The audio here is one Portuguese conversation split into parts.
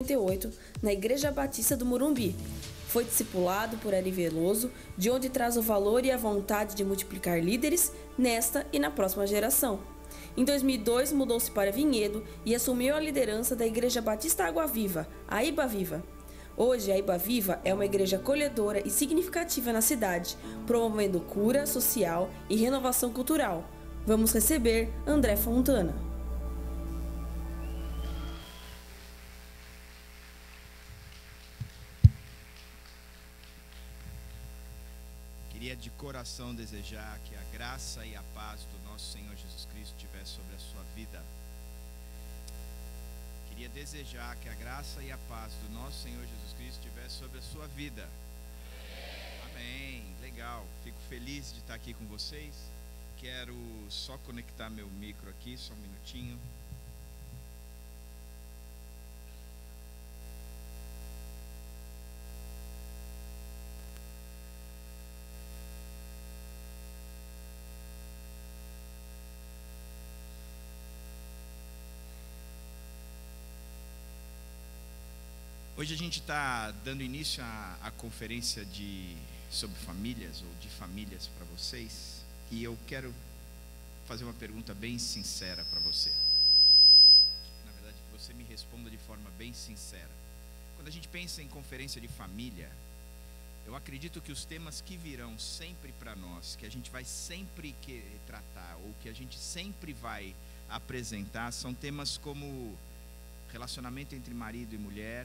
1998 na Igreja Batista do Morumbi. Foi discipulado por Ari Veloso, de onde traz o valor e a vontade de multiplicar líderes nesta e na próxima geração. Em 2002, mudou-se para Vinhedo e assumiu a liderança da Igreja Batista Água Viva, a Iba Viva. Hoje, a Iba Viva é uma igreja acolhedora e significativa na cidade, promovendo cura social e renovação cultural. Vamos receber André Fontana. Coração desejar que a graça e a paz do nosso Senhor Jesus Cristo estivesse sobre a sua vida. Queria desejar que a graça e a paz do nosso Senhor Jesus Cristo estivesse sobre a sua vida. Amém. Legal. Fico feliz de estar aqui com vocês. Quero só conectar meu micro aqui, só um minutinho. Hoje a gente está dando início à, conferência de, sobre famílias ou de famílias para vocês e eu quero fazer uma pergunta bem sincera para você. Na verdade, que você me responda de forma bem sincera. Quando a gente pensa em conferência de família, eu acredito que os temas que virão sempre para nós, que a gente vai sempre querer tratar ou que a gente sempre vai apresentar, são temas como relacionamento entre marido e mulher,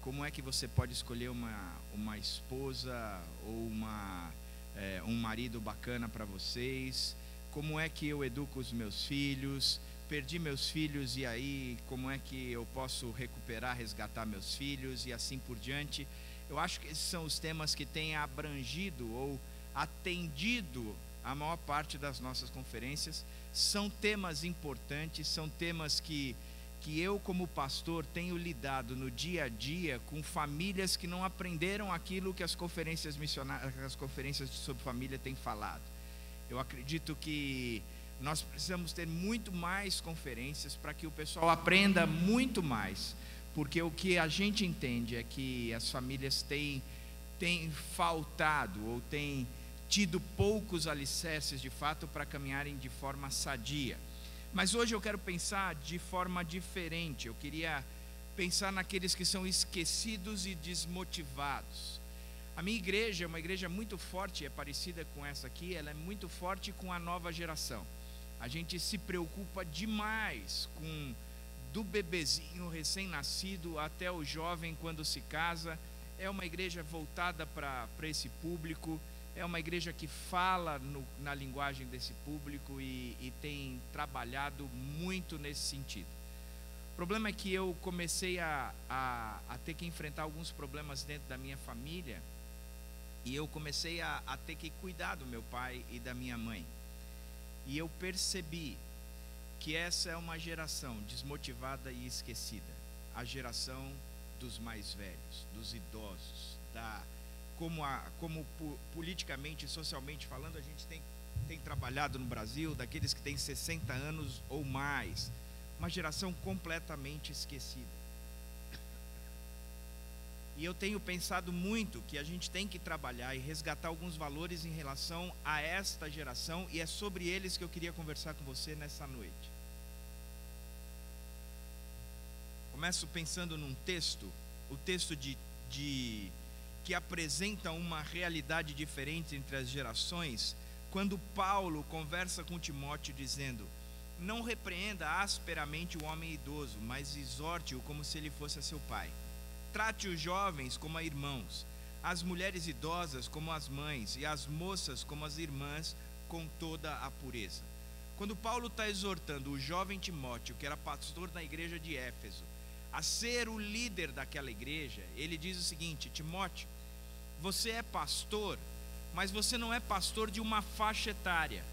como é que você pode escolher uma, uma esposa ou uma, é, um marido bacana para vocês? Como é que eu educo os meus filhos? Perdi meus filhos e aí como é que eu posso recuperar, resgatar meus filhos e assim por diante? Eu acho que esses são os temas que têm abrangido ou atendido a maior parte das nossas conferências. São temas importantes, são temas que que eu, como pastor, tenho lidado no dia a dia com famílias que não aprenderam aquilo que as conferências missionárias, as conferências sobre família têm falado. Eu acredito que nós precisamos ter muito mais conferências para que o pessoal aprenda muito mais, porque o que a gente entende é que as famílias têm, têm faltado ou têm tido poucos alicerces de fato para caminharem de forma sadia. Mas hoje eu quero pensar de forma diferente. Eu queria pensar naqueles que são esquecidos e desmotivados. A minha igreja é uma igreja muito forte, é parecida com essa aqui, ela é muito forte com a nova geração. A gente se preocupa demais com do bebezinho recém-nascido até o jovem quando se casa. É uma igreja voltada para esse público é uma igreja que fala no, na linguagem desse público e, e tem trabalhado muito nesse sentido. O problema é que eu comecei a, a, a, ter que enfrentar alguns problemas dentro da minha família e eu comecei a, a ter que cuidar do meu pai e da minha mãe. E eu percebi que essa é uma geração desmotivada e esquecida a geração dos mais velhos, dos idosos, da como, a, como politicamente e socialmente falando, a gente tem, tem trabalhado no Brasil, daqueles que têm 60 anos ou mais. Uma geração completamente esquecida. E eu tenho pensado muito que a gente tem que trabalhar e resgatar alguns valores em relação a esta geração, e é sobre eles que eu queria conversar com você nessa noite. Começo pensando num texto, o texto de, de que apresenta uma realidade diferente entre as gerações, quando Paulo conversa com Timóteo dizendo: Não repreenda asperamente o homem idoso, mas exorte-o como se ele fosse seu pai. Trate os jovens como a irmãos, as mulheres idosas como as mães e as moças como as irmãs, com toda a pureza. Quando Paulo está exortando o jovem Timóteo, que era pastor na igreja de Éfeso, a ser o líder daquela igreja, ele diz o seguinte: Timóteo, você é pastor, mas você não é pastor de uma faixa etária.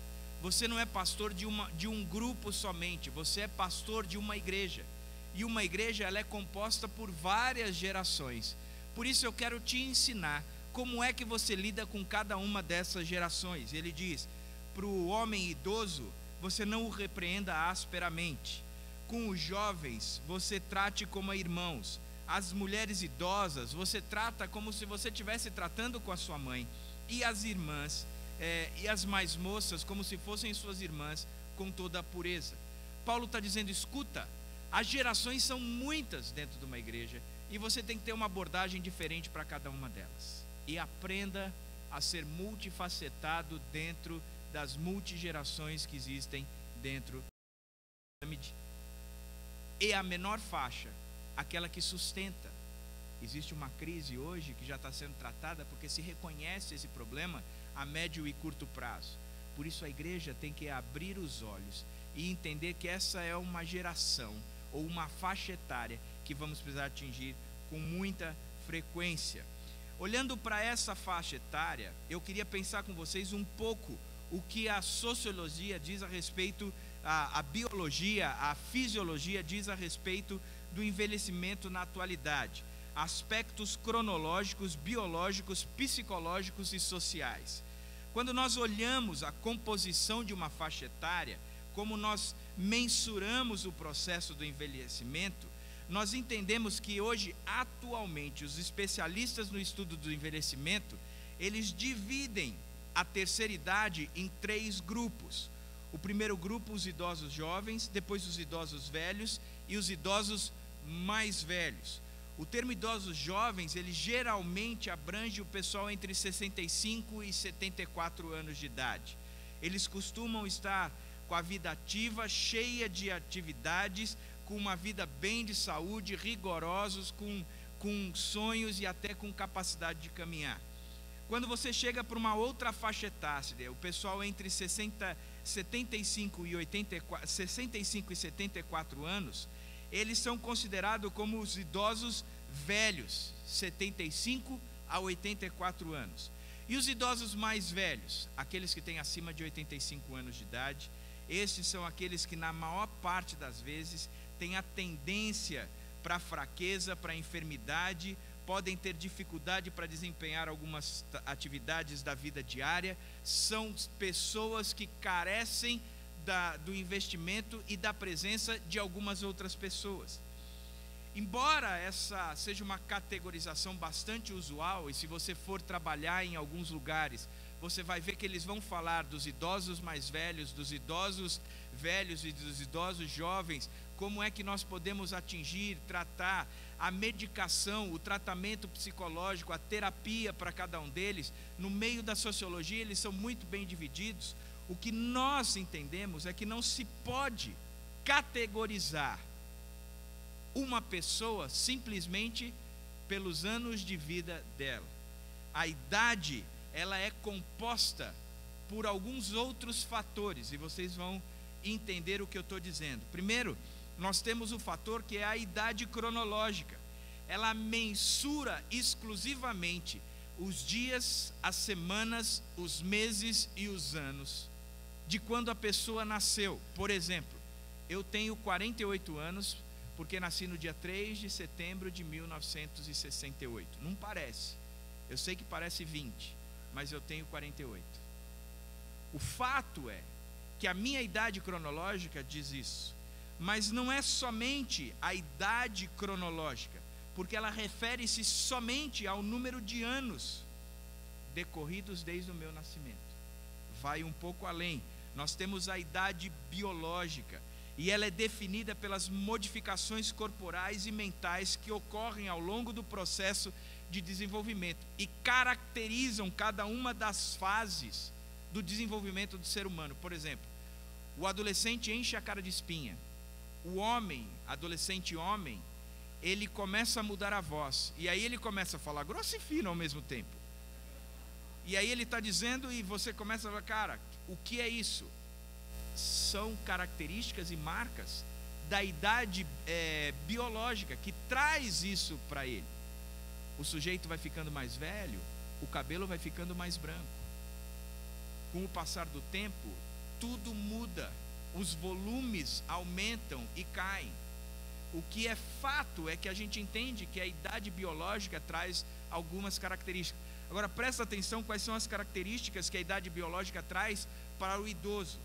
Você não é pastor de, uma, de um grupo somente, você é pastor de uma igreja. E uma igreja ela é composta por várias gerações. Por isso eu quero te ensinar como é que você lida com cada uma dessas gerações. Ele diz: para o homem idoso, você não o repreenda asperamente. Com os jovens, você trate como irmãos. As mulheres idosas, você trata como se você estivesse tratando com a sua mãe. E as irmãs, é, e as mais moças, como se fossem suas irmãs, com toda a pureza. Paulo está dizendo: escuta, as gerações são muitas dentro de uma igreja e você tem que ter uma abordagem diferente para cada uma delas. E aprenda a ser multifacetado dentro das multigerações que existem dentro da. E a menor faixa, aquela que sustenta. Existe uma crise hoje que já está sendo tratada porque se reconhece esse problema a médio e curto prazo. Por isso a igreja tem que abrir os olhos e entender que essa é uma geração ou uma faixa etária que vamos precisar atingir com muita frequência. Olhando para essa faixa etária, eu queria pensar com vocês um pouco o que a sociologia diz a respeito, a, a biologia, a fisiologia diz a respeito do envelhecimento na atualidade, aspectos cronológicos, biológicos, psicológicos e sociais. Quando nós olhamos a composição de uma faixa etária, como nós mensuramos o processo do envelhecimento, nós entendemos que hoje, atualmente, os especialistas no estudo do envelhecimento, eles dividem a terceira idade em três grupos. O primeiro grupo, os idosos jovens, depois os idosos velhos e os idosos mais velhos. O termo idosos jovens, ele geralmente abrange o pessoal entre 65 e 74 anos de idade. Eles costumam estar com a vida ativa, cheia de atividades, com uma vida bem de saúde, rigorosos, com, com sonhos e até com capacidade de caminhar. Quando você chega para uma outra faixa etária, o pessoal entre 60, 75 e 84, 65 e 74 anos, eles são considerados como os idosos velhos, 75 a 84 anos. E os idosos mais velhos, aqueles que têm acima de 85 anos de idade, esses são aqueles que, na maior parte das vezes, têm a tendência para fraqueza, para enfermidade, podem ter dificuldade para desempenhar algumas atividades da vida diária, são pessoas que carecem da, do investimento e da presença de algumas outras pessoas. Embora essa seja uma categorização bastante usual, e se você for trabalhar em alguns lugares, você vai ver que eles vão falar dos idosos mais velhos, dos idosos velhos e dos idosos jovens, como é que nós podemos atingir, tratar a medicação, o tratamento psicológico, a terapia para cada um deles. No meio da sociologia, eles são muito bem divididos. O que nós entendemos é que não se pode categorizar uma pessoa simplesmente pelos anos de vida dela. A idade ela é composta por alguns outros fatores, e vocês vão entender o que eu estou dizendo. Primeiro, nós temos o fator que é a idade cronológica. Ela mensura exclusivamente os dias, as semanas, os meses e os anos de quando a pessoa nasceu. Por exemplo, eu tenho 48 anos porque nasci no dia 3 de setembro de 1968. Não parece. Eu sei que parece 20 mas eu tenho 48. O fato é que a minha idade cronológica diz isso, mas não é somente a idade cronológica, porque ela refere-se somente ao número de anos decorridos desde o meu nascimento. Vai um pouco além. Nós temos a idade biológica, e ela é definida pelas modificações corporais e mentais que ocorrem ao longo do processo de desenvolvimento e caracterizam cada uma das fases do desenvolvimento do ser humano. Por exemplo, o adolescente enche a cara de espinha. O homem, adolescente homem, ele começa a mudar a voz. E aí ele começa a falar grosso e fino ao mesmo tempo. E aí ele está dizendo, e você começa a falar, cara, o que é isso? São características e marcas da idade é, biológica que traz isso para ele o sujeito vai ficando mais velho, o cabelo vai ficando mais branco. Com o passar do tempo, tudo muda, os volumes aumentam e caem. O que é fato é que a gente entende que a idade biológica traz algumas características. Agora presta atenção quais são as características que a idade biológica traz para o idoso.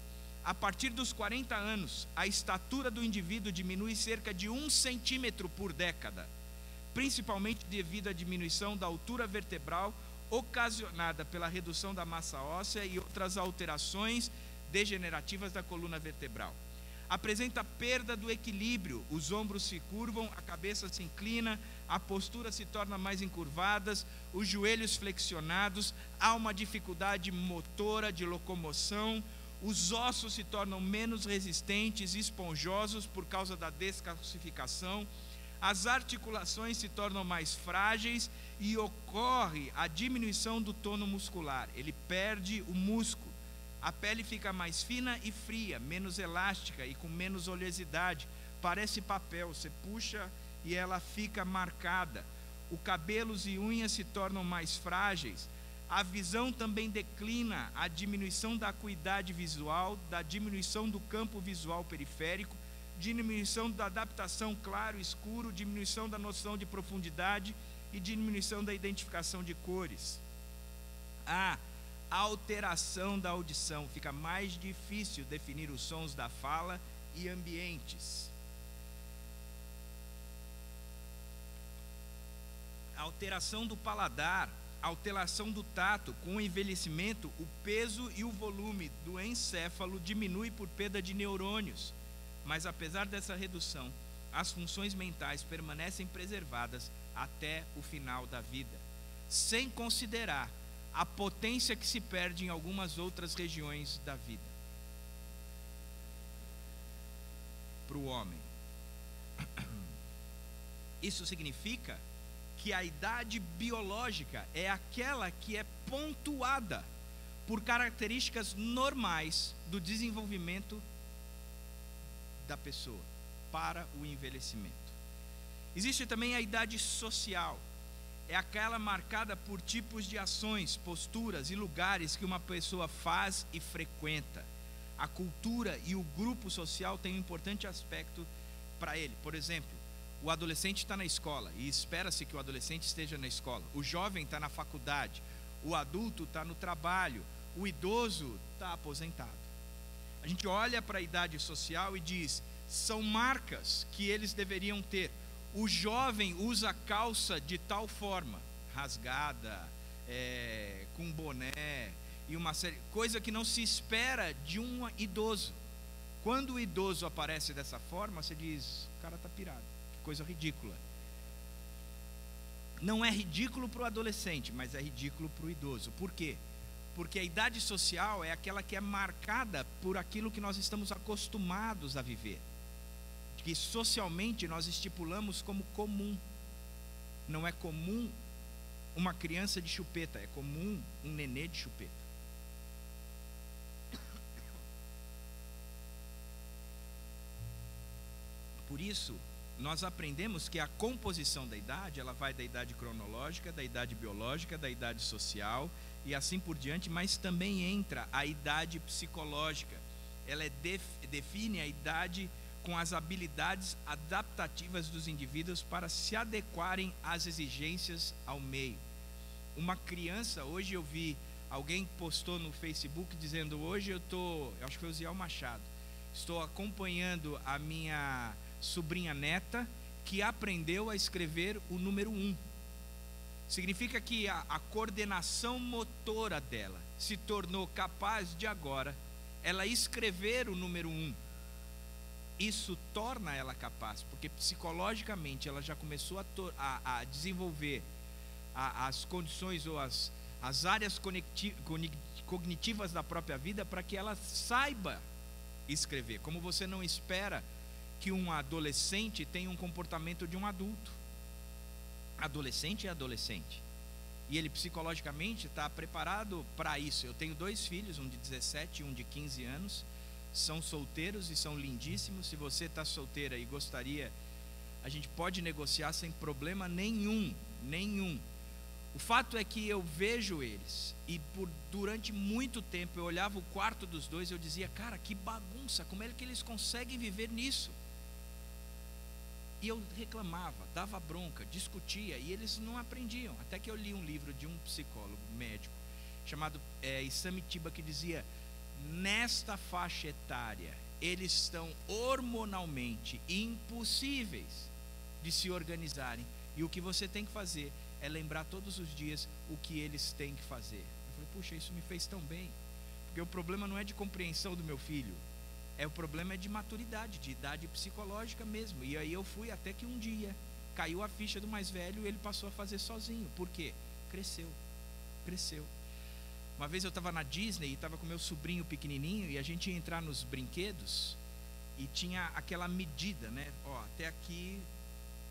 A partir dos 40 anos, a estatura do indivíduo diminui cerca de um centímetro por década principalmente devido à diminuição da altura vertebral ocasionada pela redução da massa óssea e outras alterações degenerativas da coluna vertebral. Apresenta perda do equilíbrio, os ombros se curvam, a cabeça se inclina, a postura se torna mais encurvada, os joelhos flexionados, há uma dificuldade motora de locomoção, os ossos se tornam menos resistentes esponjosos por causa da descalcificação, as articulações se tornam mais frágeis e ocorre a diminuição do tono muscular. Ele perde o músculo. A pele fica mais fina e fria, menos elástica e com menos oleosidade. Parece papel, você puxa e ela fica marcada. O cabelos e unhas se tornam mais frágeis. A visão também declina, a diminuição da acuidade visual, da diminuição do campo visual periférico, diminuição da adaptação claro-escuro, diminuição da noção de profundidade e diminuição da identificação de cores. A alteração da audição, fica mais difícil definir os sons da fala e ambientes. Alteração do paladar, alteração do tato, com o envelhecimento, o peso e o volume do encéfalo diminui por perda de neurônios mas apesar dessa redução, as funções mentais permanecem preservadas até o final da vida, sem considerar a potência que se perde em algumas outras regiões da vida. Para o homem. Isso significa que a idade biológica é aquela que é pontuada por características normais do desenvolvimento da pessoa para o envelhecimento. Existe também a idade social. É aquela marcada por tipos de ações, posturas e lugares que uma pessoa faz e frequenta. A cultura e o grupo social têm um importante aspecto para ele. Por exemplo, o adolescente está na escola e espera-se que o adolescente esteja na escola. O jovem está na faculdade. O adulto está no trabalho. O idoso está aposentado. A gente olha para a idade social e diz: são marcas que eles deveriam ter. O jovem usa calça de tal forma, rasgada, é, com boné e uma série, coisa que não se espera de um idoso. Quando o idoso aparece dessa forma, você diz: o cara está pirado, coisa ridícula. Não é ridículo para o adolescente, mas é ridículo para o idoso. Por quê? Porque a idade social é aquela que é marcada por aquilo que nós estamos acostumados a viver. Que socialmente nós estipulamos como comum. Não é comum uma criança de chupeta, é comum um nenê de chupeta. Por isso, nós aprendemos que a composição da idade, ela vai da idade cronológica, da idade biológica, da idade social e assim por diante, mas também entra a idade psicológica. Ela é def, define a idade com as habilidades adaptativas dos indivíduos para se adequarem às exigências ao meio. Uma criança, hoje eu vi alguém postou no Facebook dizendo: Hoje eu estou, acho que foi o Ziel Machado, estou acompanhando a minha sobrinha neta que aprendeu a escrever o número 1. Um Significa que a, a coordenação motora dela se tornou capaz de agora ela escrever o número um. Isso torna ela capaz, porque psicologicamente ela já começou a, a, a desenvolver a, as condições ou as, as áreas cognitivas da própria vida para que ela saiba escrever. Como você não espera que um adolescente tenha um comportamento de um adulto adolescente é adolescente. E ele psicologicamente está preparado para isso. Eu tenho dois filhos, um de 17 e um de 15 anos. São solteiros e são lindíssimos. Se você está solteira e gostaria, a gente pode negociar sem problema nenhum. Nenhum. O fato é que eu vejo eles e por durante muito tempo eu olhava o quarto dos dois e eu dizia, cara, que bagunça, como é que eles conseguem viver nisso? E eu reclamava, dava bronca, discutia, e eles não aprendiam. Até que eu li um livro de um psicólogo médico, chamado é, Isamitiba, que dizia: nesta faixa etária, eles estão hormonalmente impossíveis de se organizarem E o que você tem que fazer é lembrar todos os dias o que eles têm que fazer. Eu falei, puxa, isso me fez tão bem. Porque o problema não é de compreensão do meu filho, é o problema é de maturidade, de idade psicológica mesmo. E aí eu fui até que um dia caiu a ficha do mais velho e ele passou a fazer sozinho. Por quê? Cresceu. Cresceu. Uma vez eu estava na Disney e estava com meu sobrinho pequenininho e a gente ia entrar nos brinquedos e tinha aquela medida, né? Ó, até aqui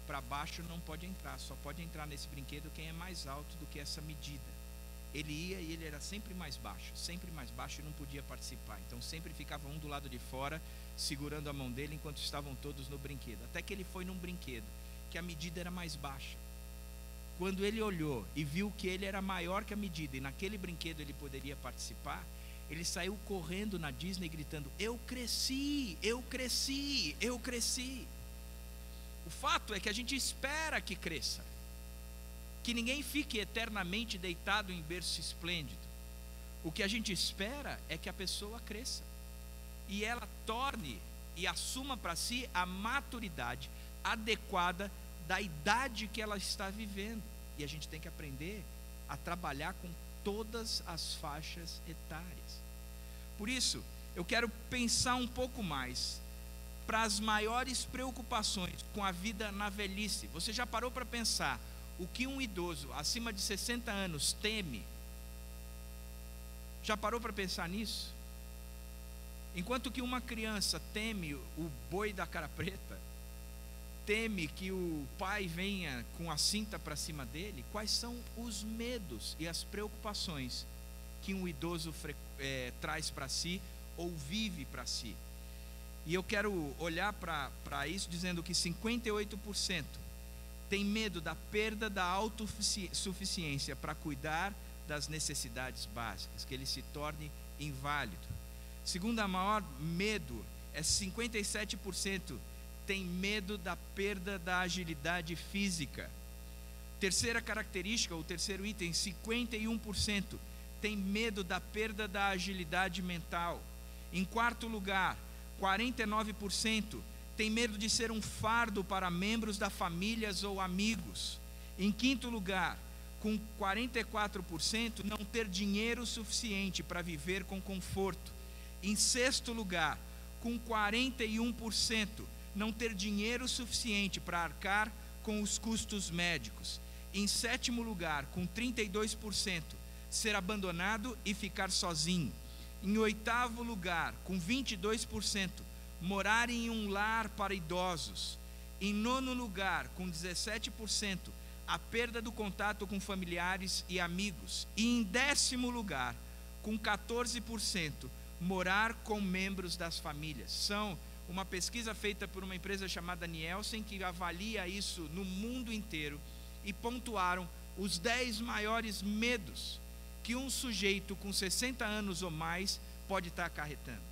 para baixo não pode entrar, só pode entrar nesse brinquedo quem é mais alto do que essa medida. Ele ia e ele era sempre mais baixo, sempre mais baixo e não podia participar. Então sempre ficava um do lado de fora, segurando a mão dele enquanto estavam todos no brinquedo. Até que ele foi num brinquedo que a medida era mais baixa. Quando ele olhou e viu que ele era maior que a medida e naquele brinquedo ele poderia participar, ele saiu correndo na Disney gritando: Eu cresci, eu cresci, eu cresci. O fato é que a gente espera que cresça, que ninguém fique eternamente deitado em berço esplêndido. O que a gente espera é que a pessoa cresça e ela torne e assuma para si a maturidade adequada da idade que ela está vivendo. E a gente tem que aprender a trabalhar com todas as faixas etárias. Por isso, eu quero pensar um pouco mais para as maiores preocupações com a vida na velhice. Você já parou para pensar o que um idoso acima de 60 anos teme? Já parou para pensar nisso? Enquanto que uma criança teme o boi da cara preta, teme que o pai venha com a cinta para cima dele, quais são os medos e as preocupações que um idoso é, traz para si ou vive para si? E eu quero olhar para isso dizendo que 58% tem medo da perda da autossuficiência para cuidar das necessidades básicas, que ele se torne inválido. Segunda maior medo é 57% tem medo da perda da agilidade física. Terceira característica, o terceiro item, 51% tem medo da perda da agilidade mental. Em quarto lugar, 49% tem medo de ser um fardo para membros da famílias ou amigos. Em quinto lugar, com 44% não ter dinheiro suficiente para viver com conforto. Em sexto lugar, com 41% não ter dinheiro suficiente para arcar com os custos médicos. Em sétimo lugar, com 32%, ser abandonado e ficar sozinho. Em oitavo lugar, com 22%, morar em um lar para idosos. Em nono lugar, com 17%, a perda do contato com familiares e amigos. E em décimo lugar, com 14%, morar com membros das famílias. São uma pesquisa feita por uma empresa chamada Nielsen, que avalia isso no mundo inteiro, e pontuaram os 10 maiores medos que um sujeito com 60 anos ou mais pode estar acarretando.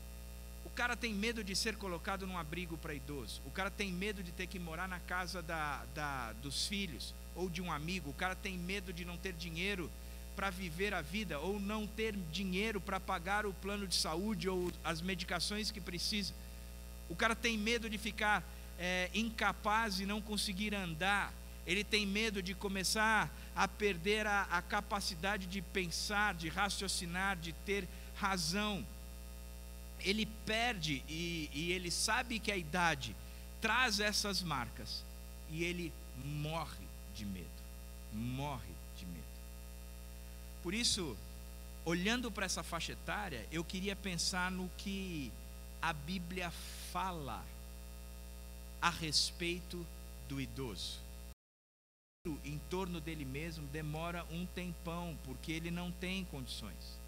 Cara tem medo de ser colocado num abrigo para idoso. O cara tem medo de ter que morar na casa da, da, dos filhos ou de um amigo. O cara tem medo de não ter dinheiro para viver a vida ou não ter dinheiro para pagar o plano de saúde ou as medicações que precisa. O cara tem medo de ficar é, incapaz e não conseguir andar. Ele tem medo de começar a perder a, a capacidade de pensar, de raciocinar, de ter razão. Ele perde e, e ele sabe que a idade traz essas marcas e ele morre de medo. Morre de medo. Por isso, olhando para essa faixa etária, eu queria pensar no que a Bíblia fala a respeito do idoso. Em torno dele mesmo demora um tempão, porque ele não tem condições.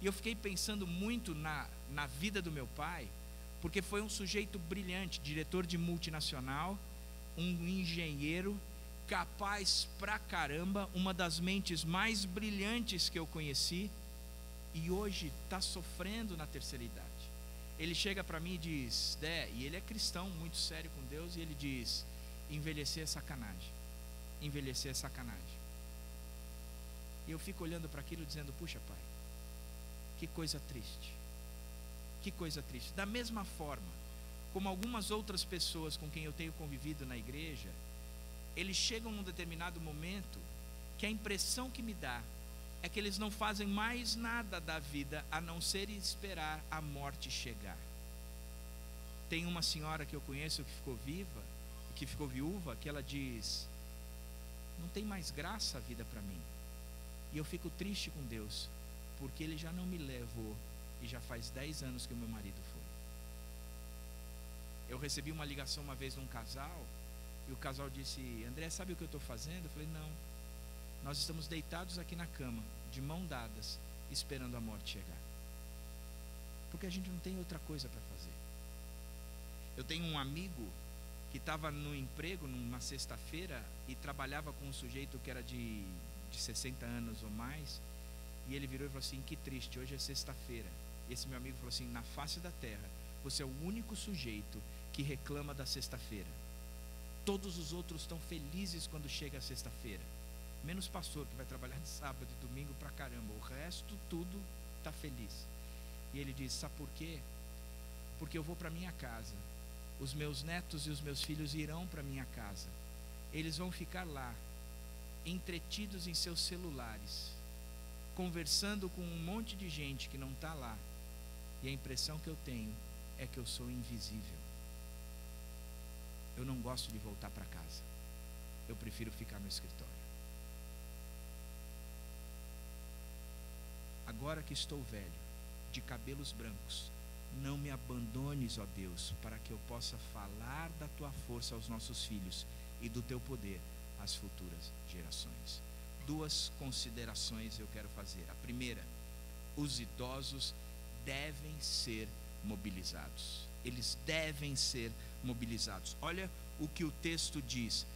E eu fiquei pensando muito na, na vida do meu pai, porque foi um sujeito brilhante, diretor de multinacional, um engenheiro capaz pra caramba, uma das mentes mais brilhantes que eu conheci, e hoje está sofrendo na terceira idade ele chega para mim e diz, Dé, e ele é cristão, muito sério com Deus, e ele diz: envelhecer é sacanagem. Envelhecer é sacanagem. E eu fico olhando para aquilo dizendo: puxa, pai, que coisa triste. Que coisa triste. Da mesma forma, como algumas outras pessoas com quem eu tenho convivido na igreja, eles chegam num determinado momento que a impressão que me dá é que eles não fazem mais nada da vida a não ser esperar a morte chegar. Tem uma senhora que eu conheço que ficou viva, que ficou viúva, que ela diz: Não tem mais graça a vida para mim. E eu fico triste com Deus, porque Ele já não me levou, e já faz 10 anos que o meu marido foi. Eu recebi uma ligação uma vez de um casal, e o casal disse: André, sabe o que eu estou fazendo? Eu falei: Não. Nós estamos deitados aqui na cama, de mão dadas, esperando a morte chegar. Porque a gente não tem outra coisa para fazer. Eu tenho um amigo que estava no emprego numa sexta-feira e trabalhava com um sujeito que era de, de 60 anos ou mais. E ele virou e falou assim: Que triste, hoje é sexta-feira. Esse meu amigo falou assim: Na face da terra, você é o único sujeito que reclama da sexta-feira. Todos os outros estão felizes quando chega a sexta-feira. Menos pastor, que vai trabalhar de sábado e domingo pra caramba. O resto, tudo está feliz. E ele diz: Sabe por quê? Porque eu vou para minha casa os meus netos e os meus filhos irão para minha casa. Eles vão ficar lá, entretidos em seus celulares, conversando com um monte de gente que não está lá. E a impressão que eu tenho é que eu sou invisível. Eu não gosto de voltar para casa. Eu prefiro ficar no escritório. Agora que estou velho, de cabelos brancos, não me abandones, ó Deus, para que eu possa falar da tua força aos nossos filhos e do teu poder às futuras gerações. Duas considerações eu quero fazer. A primeira, os idosos devem ser mobilizados. Eles devem ser mobilizados. Olha o que o texto diz.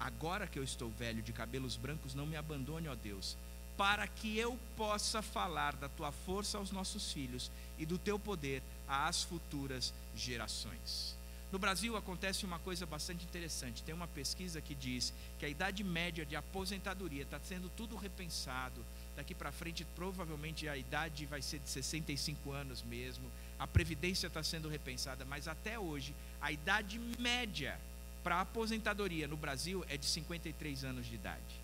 Agora que eu estou velho, de cabelos brancos, não me abandone, ó Deus, para que eu possa falar da tua força aos nossos filhos e do teu poder às futuras gerações. No Brasil acontece uma coisa bastante interessante. Tem uma pesquisa que diz que a idade média de aposentadoria está sendo tudo repensado. Daqui para frente, provavelmente a idade vai ser de 65 anos mesmo. A previdência está sendo repensada, mas até hoje a idade média para aposentadoria no Brasil é de 53 anos de idade.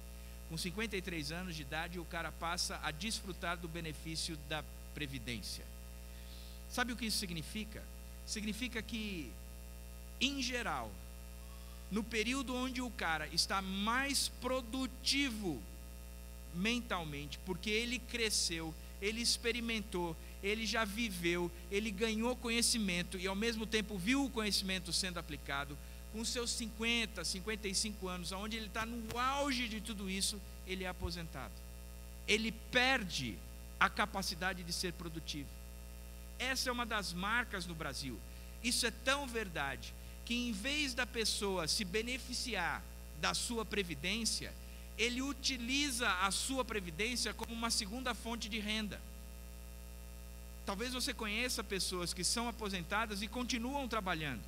Com 53 anos de idade, o cara passa a desfrutar do benefício da previdência. Sabe o que isso significa? Significa que, em geral, no período onde o cara está mais produtivo mentalmente, porque ele cresceu, ele experimentou, ele já viveu, ele ganhou conhecimento e ao mesmo tempo viu o conhecimento sendo aplicado, com seus 50, 55 anos, onde ele está no auge de tudo isso, ele é aposentado. Ele perde a capacidade de ser produtivo. Essa é uma das marcas no Brasil. Isso é tão verdade que, em vez da pessoa se beneficiar da sua previdência, ele utiliza a sua previdência como uma segunda fonte de renda. Talvez você conheça pessoas que são aposentadas e continuam trabalhando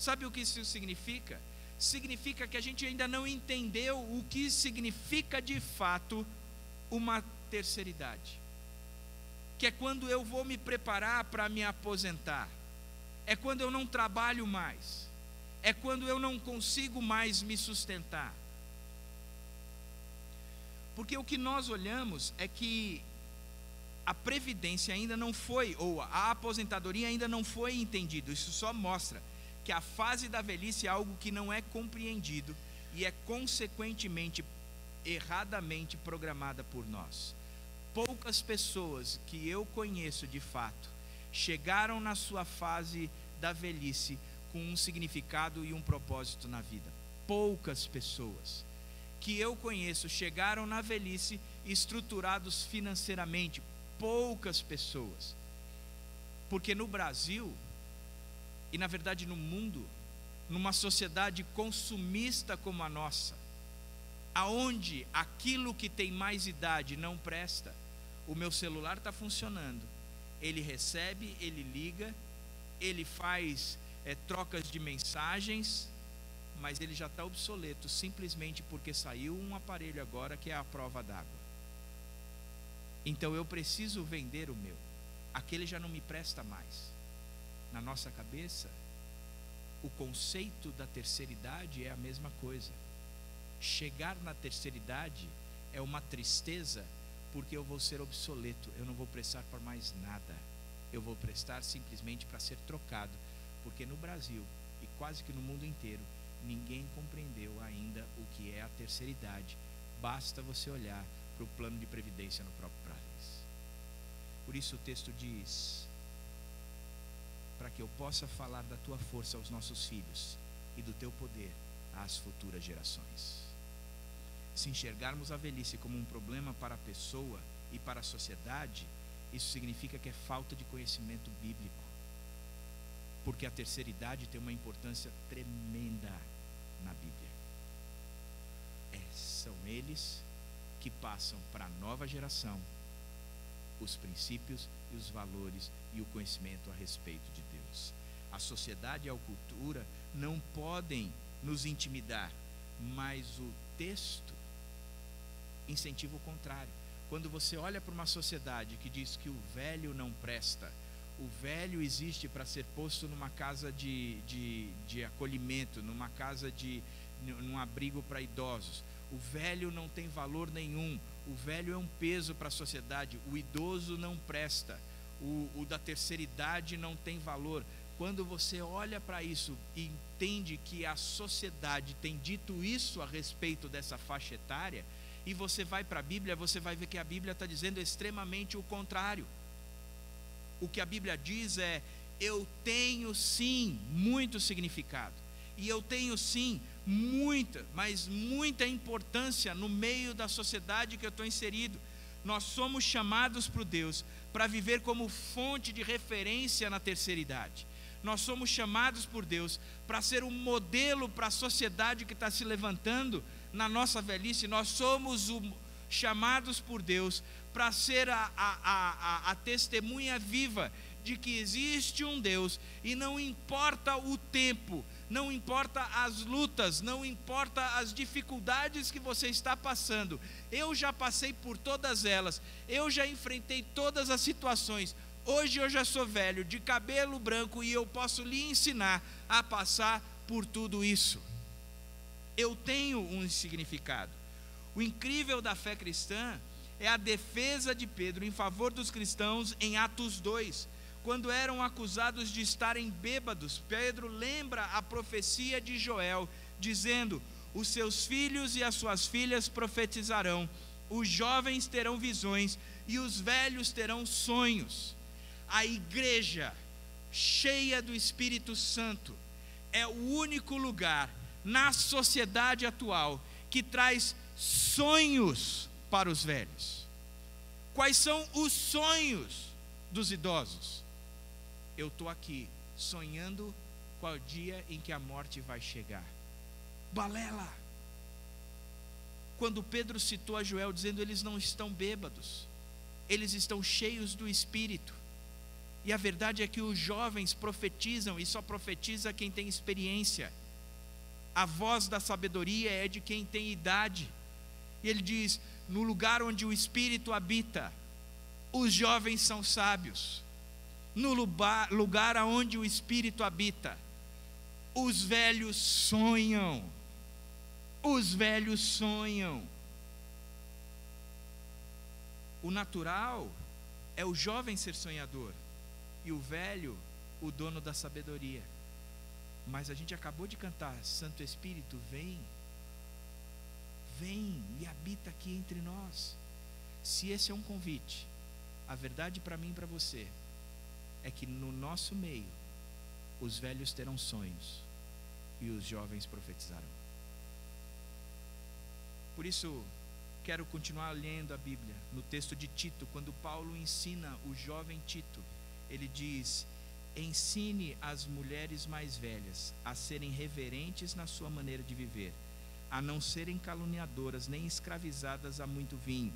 Sabe o que isso significa? Significa que a gente ainda não entendeu o que significa de fato uma terceira idade. Que é quando eu vou me preparar para me aposentar. É quando eu não trabalho mais. É quando eu não consigo mais me sustentar. Porque o que nós olhamos é que a previdência ainda não foi, ou a aposentadoria ainda não foi entendido. Isso só mostra que a fase da velhice é algo que não é compreendido e é consequentemente erradamente programada por nós. Poucas pessoas que eu conheço de fato chegaram na sua fase da velhice com um significado e um propósito na vida. Poucas pessoas que eu conheço chegaram na velhice estruturados financeiramente. Poucas pessoas. Porque no Brasil, e na verdade no mundo, numa sociedade consumista como a nossa, aonde aquilo que tem mais idade não presta, o meu celular está funcionando, ele recebe, ele liga, ele faz é, trocas de mensagens, mas ele já está obsoleto simplesmente porque saiu um aparelho agora que é a prova d'água. Então eu preciso vender o meu, aquele já não me presta mais na nossa cabeça, o conceito da terceira idade é a mesma coisa. chegar na terceira idade é uma tristeza, porque eu vou ser obsoleto, eu não vou prestar por mais nada. Eu vou prestar simplesmente para ser trocado, porque no Brasil e quase que no mundo inteiro, ninguém compreendeu ainda o que é a terceira idade. Basta você olhar para o plano de previdência no próprio país. Por isso o texto diz: para que eu possa falar da tua força aos nossos filhos e do teu poder às futuras gerações. Se enxergarmos a velhice como um problema para a pessoa e para a sociedade, isso significa que é falta de conhecimento bíblico. Porque a terceira idade tem uma importância tremenda na Bíblia. É, são eles que passam para a nova geração os princípios e os valores e o conhecimento a respeito de Deus. A sociedade e a cultura não podem nos intimidar, mas o texto incentiva o contrário. Quando você olha para uma sociedade que diz que o velho não presta, o velho existe para ser posto numa casa de, de, de acolhimento, numa casa de. num abrigo para idosos. O velho não tem valor nenhum. O velho é um peso para a sociedade. O idoso não presta. O, o da terceira idade não tem valor. Quando você olha para isso e entende que a sociedade tem dito isso a respeito dessa faixa etária, e você vai para a Bíblia, você vai ver que a Bíblia está dizendo extremamente o contrário. O que a Bíblia diz é: eu tenho sim muito significado, e eu tenho sim muita, mas muita importância no meio da sociedade que eu estou inserido. Nós somos chamados por Deus para viver como fonte de referência na terceira idade nós somos chamados por Deus para ser um modelo para a sociedade que está se levantando na nossa velhice, nós somos o, chamados por Deus para ser a, a, a, a testemunha viva de que existe um Deus e não importa o tempo, não importa as lutas, não importa as dificuldades que você está passando. Eu já passei por todas elas, eu já enfrentei todas as situações. Hoje eu já sou velho, de cabelo branco, e eu posso lhe ensinar a passar por tudo isso. Eu tenho um significado. O incrível da fé cristã é a defesa de Pedro em favor dos cristãos em Atos 2. Quando eram acusados de estarem bêbados, Pedro lembra a profecia de Joel, dizendo: Os seus filhos e as suas filhas profetizarão, os jovens terão visões e os velhos terão sonhos a igreja cheia do Espírito Santo é o único lugar na sociedade atual que traz sonhos para os velhos. Quais são os sonhos dos idosos? Eu estou aqui sonhando qual dia em que a morte vai chegar. Balela! Quando Pedro citou a Joel dizendo eles não estão bêbados, eles estão cheios do Espírito. E a verdade é que os jovens profetizam e só profetiza quem tem experiência. A voz da sabedoria é de quem tem idade. E ele diz: no lugar onde o Espírito habita, os jovens são sábios. No lugar, onde o Espírito habita, os velhos sonham. Os velhos sonham. O natural é o jovem ser sonhador e o velho, o dono da sabedoria. Mas a gente acabou de cantar: Santo Espírito, vem, vem e habita aqui entre nós. Se esse é um convite, a verdade para mim e para você é que no nosso meio os velhos terão sonhos e os jovens profetizarão. Por isso, quero continuar lendo a Bíblia no texto de Tito, quando Paulo ensina o jovem Tito ele diz: ensine as mulheres mais velhas a serem reverentes na sua maneira de viver, a não serem caluniadoras nem escravizadas a muito vinho,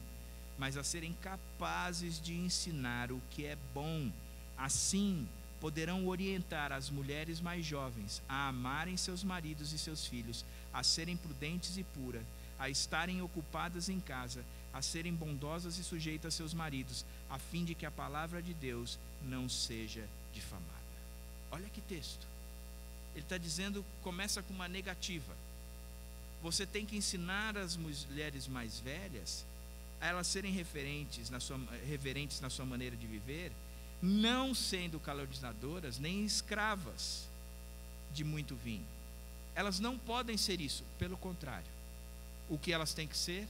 mas a serem capazes de ensinar o que é bom. Assim, poderão orientar as mulheres mais jovens a amarem seus maridos e seus filhos, a serem prudentes e puras, a estarem ocupadas em casa, a serem bondosas e sujeitas a seus maridos, a fim de que a palavra de Deus não seja difamada. Olha que texto. Ele está dizendo, começa com uma negativa. Você tem que ensinar as mulheres mais velhas a elas serem referentes na sua, reverentes na sua maneira de viver, não sendo calorizadoras nem escravas de muito vinho. Elas não podem ser isso, pelo contrário. O que elas têm que ser?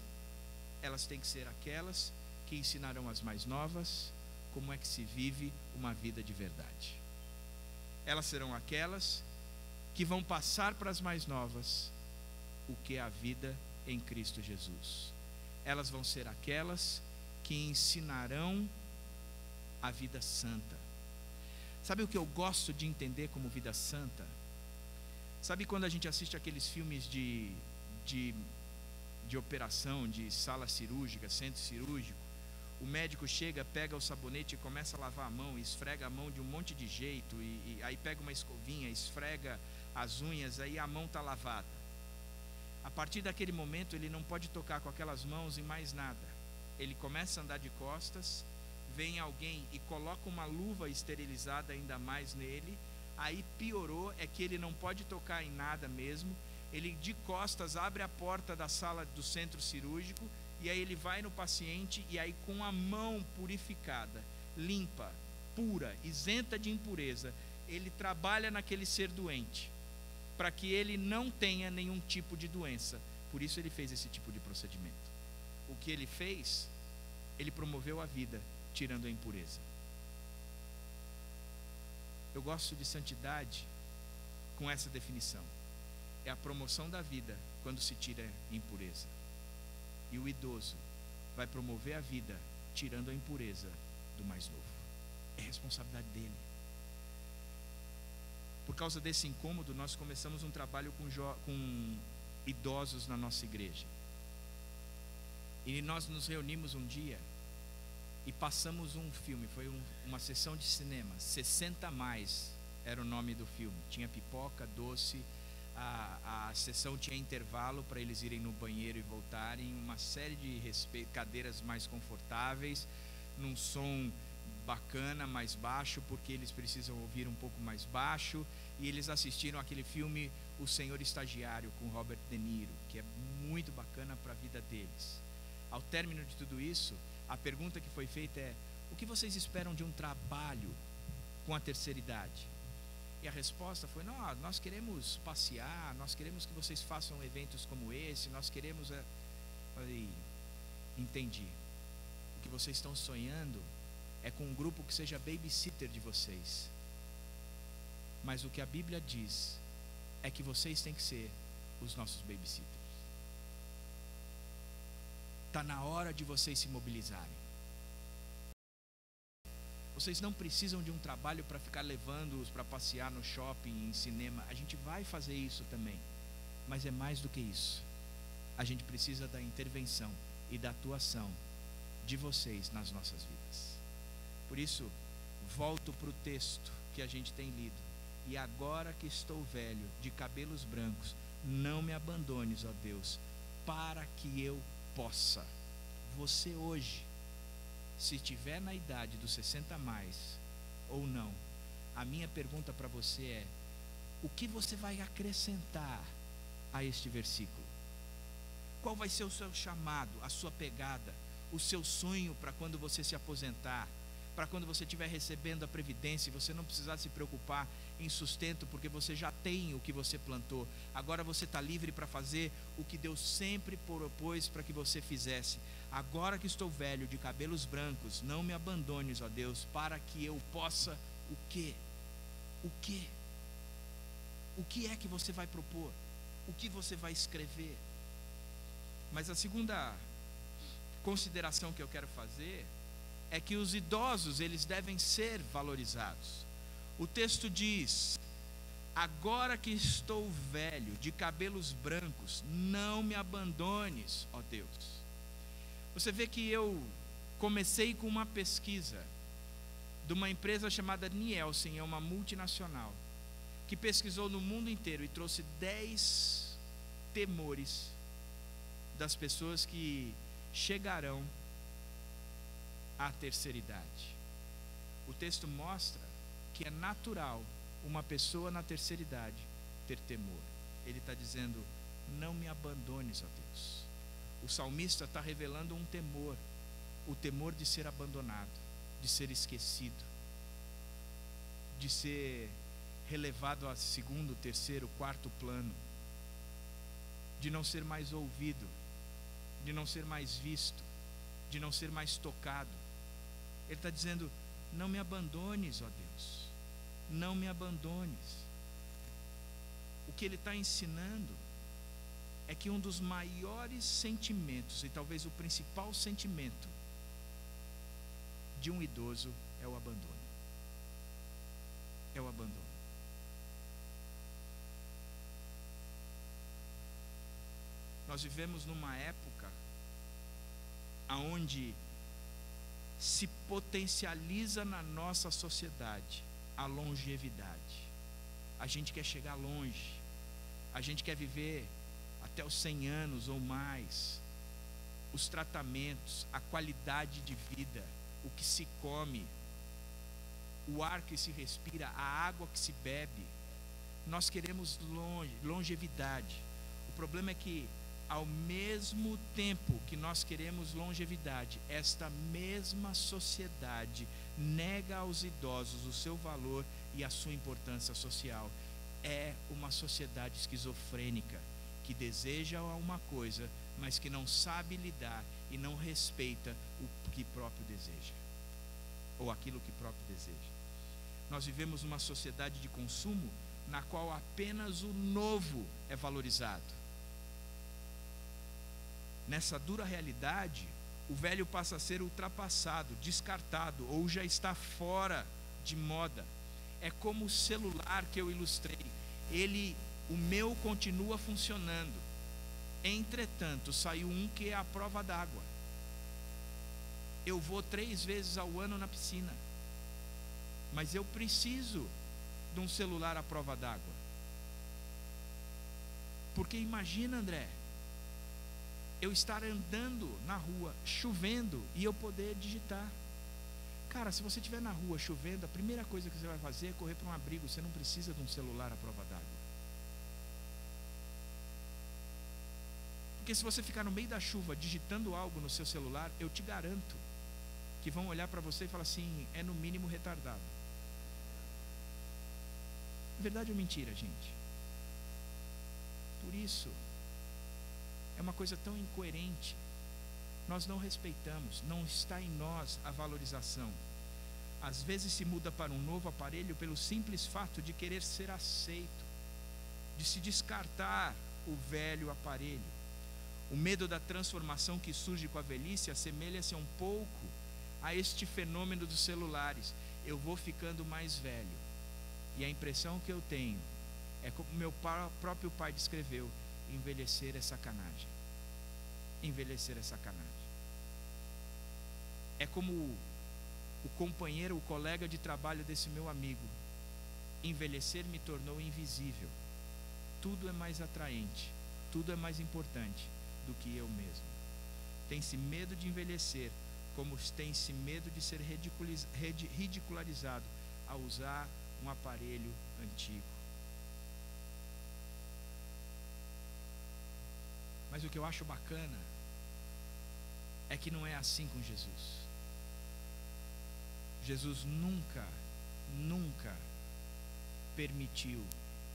Elas têm que ser aquelas que ensinarão as mais novas como é que se vive uma vida de verdade. Elas serão aquelas que vão passar para as mais novas o que é a vida em Cristo Jesus. Elas vão ser aquelas que ensinarão a vida santa. Sabe o que eu gosto de entender como vida santa? Sabe quando a gente assiste aqueles filmes de, de, de operação, de sala cirúrgica, centro cirúrgico? O médico chega, pega o sabonete e começa a lavar a mão, esfrega a mão de um monte de jeito, e, e aí pega uma escovinha, esfrega as unhas, aí a mão está lavada. A partir daquele momento, ele não pode tocar com aquelas mãos em mais nada. Ele começa a andar de costas, vem alguém e coloca uma luva esterilizada ainda mais nele. Aí piorou, é que ele não pode tocar em nada mesmo. Ele de costas abre a porta da sala do centro cirúrgico e aí ele vai no paciente e aí com a mão purificada, limpa, pura, isenta de impureza, ele trabalha naquele ser doente para que ele não tenha nenhum tipo de doença. Por isso ele fez esse tipo de procedimento. O que ele fez? Ele promoveu a vida, tirando a impureza. Eu gosto de santidade com essa definição. É a promoção da vida quando se tira a impureza. E o idoso vai promover a vida tirando a impureza do mais novo. É responsabilidade dele. Por causa desse incômodo, nós começamos um trabalho com, com idosos na nossa igreja. E nós nos reunimos um dia e passamos um filme, foi um, uma sessão de cinema, 60 mais era o nome do filme. Tinha pipoca, doce, a, a sessão tinha intervalo para eles irem no banheiro e voltarem, uma série de cadeiras mais confortáveis, num som bacana, mais baixo, porque eles precisam ouvir um pouco mais baixo. E eles assistiram aquele filme O Senhor Estagiário com Robert De Niro, que é muito bacana para a vida deles. Ao término de tudo isso, a pergunta que foi feita é: o que vocês esperam de um trabalho com a terceira idade? E a resposta foi: não, nós queremos passear, nós queremos que vocês façam eventos como esse, nós queremos. É... Falei, entendi. O que vocês estão sonhando é com um grupo que seja babysitter de vocês. Mas o que a Bíblia diz é que vocês têm que ser os nossos babysitters. Está na hora de vocês se mobilizarem. Vocês não precisam de um trabalho para ficar levando-os para passear no shopping, em cinema. A gente vai fazer isso também. Mas é mais do que isso. A gente precisa da intervenção e da atuação de vocês nas nossas vidas. Por isso, volto para o texto que a gente tem lido. E agora que estou velho, de cabelos brancos, não me abandones, ó Deus, para que eu possa. Você hoje, se estiver na idade dos 60 mais ou não, a minha pergunta para você é: o que você vai acrescentar a este versículo? Qual vai ser o seu chamado, a sua pegada, o seu sonho para quando você se aposentar? Para quando você estiver recebendo a previdência, você não precisar se preocupar em sustento, porque você já tem o que você plantou. Agora você está livre para fazer o que Deus sempre propôs para que você fizesse. Agora que estou velho, de cabelos brancos, não me abandones, ó Deus, para que eu possa o quê? O quê? O que é que você vai propor? O que você vai escrever? Mas a segunda consideração que eu quero fazer é que os idosos eles devem ser valorizados. O texto diz: Agora que estou velho, de cabelos brancos, não me abandones, ó Deus. Você vê que eu comecei com uma pesquisa de uma empresa chamada Nielsen, é uma multinacional, que pesquisou no mundo inteiro e trouxe 10 temores das pessoas que chegarão à terceira idade. O texto mostra que é natural uma pessoa na terceira idade ter temor. Ele está dizendo: Não me abandones, ó Deus. O salmista está revelando um temor, o temor de ser abandonado, de ser esquecido, de ser relevado a segundo, terceiro, quarto plano, de não ser mais ouvido, de não ser mais visto, de não ser mais tocado. Ele está dizendo: não me abandones, ó Deus, não me abandones. O que ele está ensinando é que um dos maiores sentimentos, e talvez o principal sentimento, de um idoso é o abandono. É o abandono. Nós vivemos numa época aonde se potencializa na nossa sociedade a longevidade. A gente quer chegar longe. A gente quer viver até os 100 anos ou mais. Os tratamentos, a qualidade de vida, o que se come, o ar que se respira, a água que se bebe. Nós queremos longe, longevidade. O problema é que ao mesmo tempo que nós queremos longevidade, esta mesma sociedade nega aos idosos o seu valor e a sua importância social. É uma sociedade esquizofrênica que deseja uma coisa, mas que não sabe lidar e não respeita o que próprio deseja, ou aquilo que próprio deseja. Nós vivemos uma sociedade de consumo na qual apenas o novo é valorizado nessa dura realidade, o velho passa a ser ultrapassado, descartado ou já está fora de moda. É como o celular que eu ilustrei. Ele, o meu continua funcionando. Entretanto, saiu um que é a prova d'água. Eu vou três vezes ao ano na piscina. Mas eu preciso de um celular à prova d'água. Porque imagina, André, eu estar andando na rua, chovendo, e eu poder digitar. Cara, se você estiver na rua chovendo, a primeira coisa que você vai fazer é correr para um abrigo. Você não precisa de um celular à prova d'água. Porque se você ficar no meio da chuva digitando algo no seu celular, eu te garanto que vão olhar para você e falar assim: é no mínimo retardado. Verdade ou mentira, gente? Por isso, é uma coisa tão incoerente. Nós não respeitamos, não está em nós a valorização. Às vezes se muda para um novo aparelho pelo simples fato de querer ser aceito, de se descartar o velho aparelho. O medo da transformação que surge com a velhice assemelha-se um pouco a este fenômeno dos celulares. Eu vou ficando mais velho. E a impressão que eu tenho é como meu próprio pai descreveu: envelhecer é sacanagem. Envelhecer é sacanagem. É como o companheiro, o colega de trabalho desse meu amigo. Envelhecer me tornou invisível. Tudo é mais atraente, tudo é mais importante do que eu mesmo. Tem-se medo de envelhecer, como tem-se medo de ser ridicularizado ao usar um aparelho antigo. Mas o que eu acho bacana é que não é assim com Jesus. Jesus nunca, nunca permitiu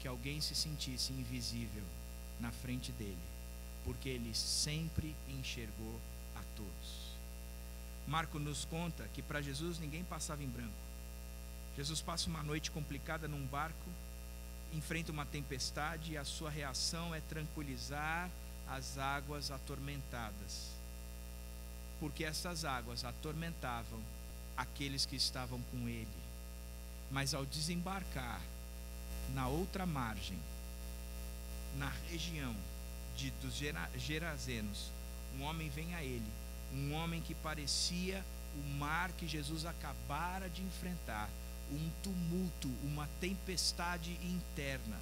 que alguém se sentisse invisível na frente dele, porque ele sempre enxergou a todos. Marco nos conta que para Jesus ninguém passava em branco. Jesus passa uma noite complicada num barco, enfrenta uma tempestade e a sua reação é tranquilizar as águas atormentadas, porque essas águas atormentavam aqueles que estavam com ele. Mas ao desembarcar na outra margem, na região de, dos Gerazenos, um homem vem a ele, um homem que parecia o mar que Jesus acabara de enfrentar, um tumulto, uma tempestade interna,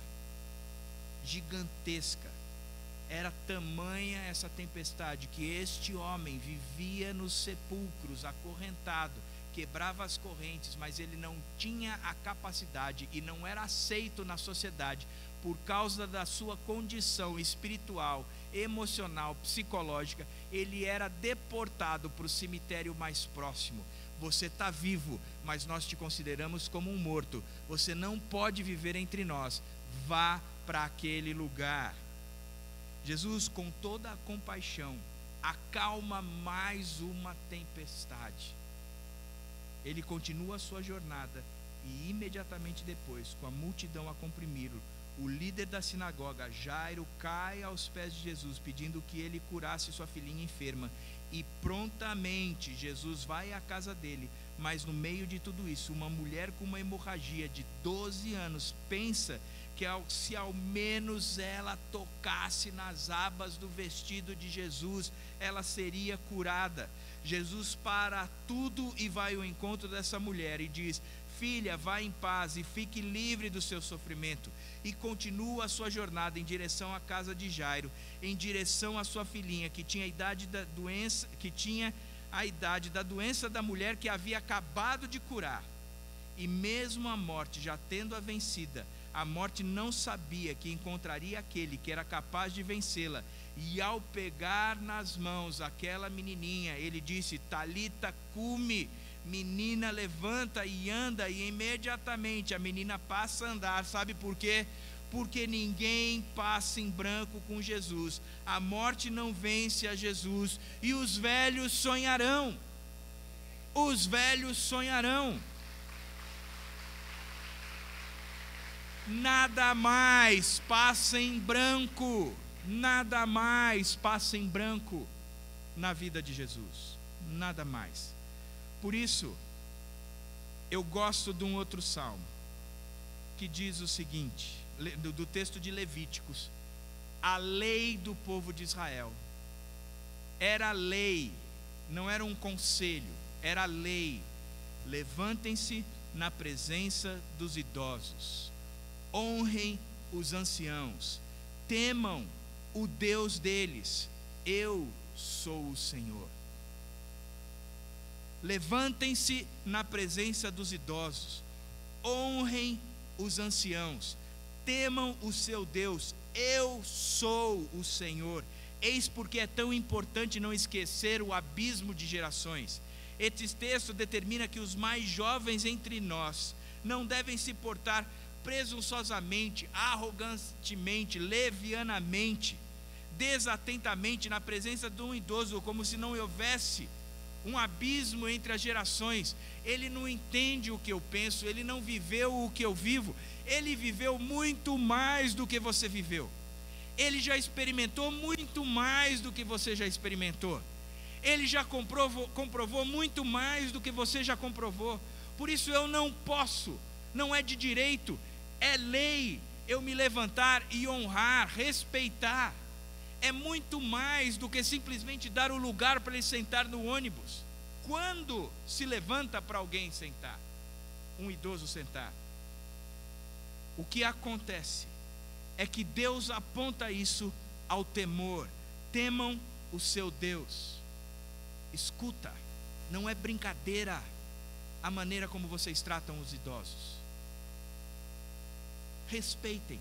gigantesca, era tamanha essa tempestade que este homem vivia nos sepulcros, acorrentado, quebrava as correntes, mas ele não tinha a capacidade e não era aceito na sociedade por causa da sua condição espiritual, emocional, psicológica, ele era deportado para o cemitério mais próximo. Você está vivo, mas nós te consideramos como um morto. Você não pode viver entre nós. Vá para aquele lugar. Jesus, com toda a compaixão, acalma mais uma tempestade. Ele continua a sua jornada e imediatamente depois, com a multidão a comprimi-lo, o líder da sinagoga, Jairo, cai aos pés de Jesus, pedindo que ele curasse sua filhinha enferma. E prontamente Jesus vai à casa dele, mas no meio de tudo isso, uma mulher com uma hemorragia de 12 anos pensa que se ao menos ela tocasse nas abas do vestido de Jesus, ela seria curada. Jesus para tudo e vai ao encontro dessa mulher e diz: Filha, vá em paz e fique livre do seu sofrimento. E continua a sua jornada em direção à casa de Jairo, em direção à sua filhinha que tinha a idade da doença, que tinha a idade da doença da mulher que havia acabado de curar. E mesmo a morte já tendo a vencida, a morte não sabia que encontraria aquele que era capaz de vencê-la. E ao pegar nas mãos aquela menininha, ele disse: Talita, cume menina levanta e anda, e imediatamente a menina passa a andar. Sabe por quê? Porque ninguém passa em branco com Jesus. A morte não vence a Jesus. E os velhos sonharão. Os velhos sonharão. Nada mais passa em branco. Nada mais passa em branco na vida de Jesus. Nada mais. Por isso, eu gosto de um outro salmo, que diz o seguinte, do, do texto de Levíticos: a lei do povo de Israel era lei, não era um conselho, era lei. Levantem-se na presença dos idosos, honrem os anciãos, temam o Deus deles, eu sou o Senhor. Levantem-se na presença dos idosos, honrem os anciãos, temam o seu Deus, eu sou o Senhor. Eis porque é tão importante não esquecer o abismo de gerações. Este texto determina que os mais jovens entre nós não devem se portar presunçosamente, arrogantemente, levianamente, desatentamente na presença de um idoso, como se não houvesse um abismo entre as gerações. Ele não entende o que eu penso, ele não viveu o que eu vivo, ele viveu muito mais do que você viveu. Ele já experimentou muito mais do que você já experimentou. Ele já comprovou, comprovou muito mais do que você já comprovou. Por isso eu não posso, não é de direito, é lei eu me levantar e honrar, respeitar é muito mais do que simplesmente dar o lugar para ele sentar no ônibus. Quando se levanta para alguém sentar, um idoso sentar, o que acontece é que Deus aponta isso ao temor. Temam o seu Deus. Escuta, não é brincadeira a maneira como vocês tratam os idosos. Respeitem,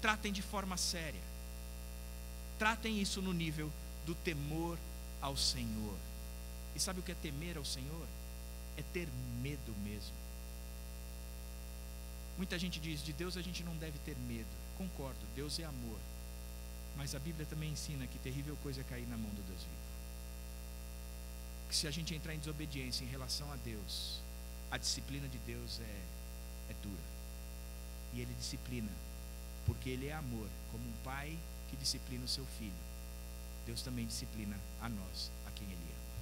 tratem de forma séria. Tratem isso no nível do temor ao Senhor. E sabe o que é temer ao Senhor? É ter medo mesmo. Muita gente diz: de Deus a gente não deve ter medo. Concordo, Deus é amor. Mas a Bíblia também ensina que terrível coisa é cair na mão do Deus vivo. Que se a gente entrar em desobediência em relação a Deus, a disciplina de Deus é, é dura. E Ele disciplina, porque Ele é amor, como um pai que disciplina o seu filho, Deus também disciplina a nós, a quem Ele ama.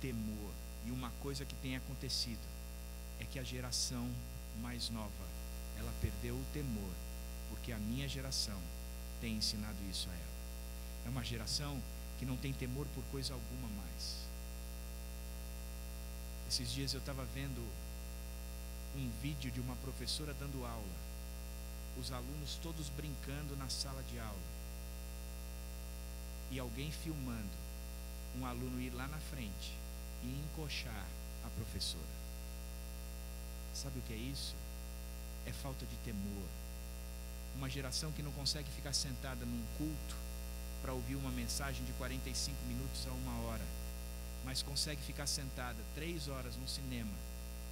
Temor. E uma coisa que tem acontecido é que a geração mais nova, ela perdeu o temor, porque a minha geração tem ensinado isso a ela. É uma geração que não tem temor por coisa alguma mais. Esses dias eu estava vendo um vídeo de uma professora dando aula os alunos todos brincando na sala de aula e alguém filmando um aluno ir lá na frente e encoxar a professora. Sabe o que é isso? é falta de temor. Uma geração que não consegue ficar sentada num culto para ouvir uma mensagem de 45 minutos a uma hora, mas consegue ficar sentada três horas no cinema,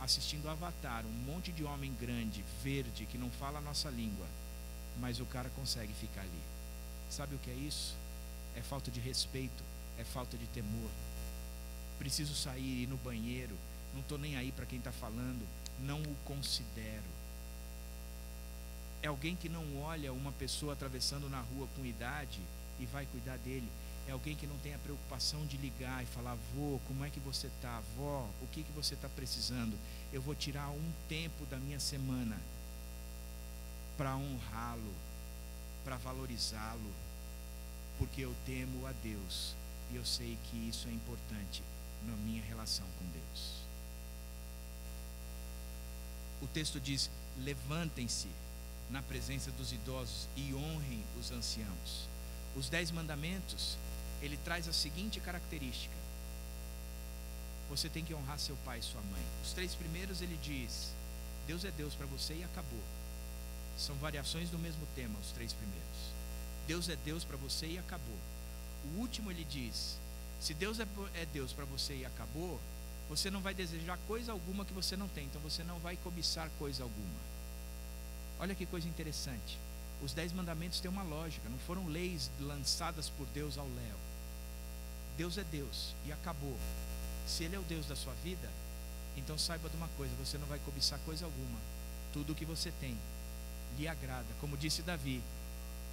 assistindo Avatar, um monte de homem grande, verde, que não fala a nossa língua, mas o cara consegue ficar ali. Sabe o que é isso? É falta de respeito, é falta de temor. Preciso sair, ir no banheiro, não estou nem aí para quem está falando, não o considero. É alguém que não olha uma pessoa atravessando na rua com idade e vai cuidar dele. É alguém que não tem a preocupação de ligar e falar: avô, como é que você está? Avó, o que, que você está precisando? Eu vou tirar um tempo da minha semana para honrá-lo, para valorizá-lo, porque eu temo a Deus e eu sei que isso é importante na minha relação com Deus. O texto diz: levantem-se na presença dos idosos e honrem os anciãos. Os dez mandamentos, ele traz a seguinte característica: você tem que honrar seu pai e sua mãe. Os três primeiros ele diz: Deus é Deus para você e acabou. São variações do mesmo tema, os três primeiros. Deus é Deus para você e acabou. O último ele diz: se Deus é, é Deus para você e acabou, você não vai desejar coisa alguma que você não tem, então você não vai cobiçar coisa alguma. Olha que coisa interessante. Os dez mandamentos têm uma lógica, não foram leis lançadas por Deus ao léu. Deus é Deus e acabou. Se Ele é o Deus da sua vida, então saiba de uma coisa: você não vai cobiçar coisa alguma. Tudo o que você tem lhe agrada. Como disse Davi: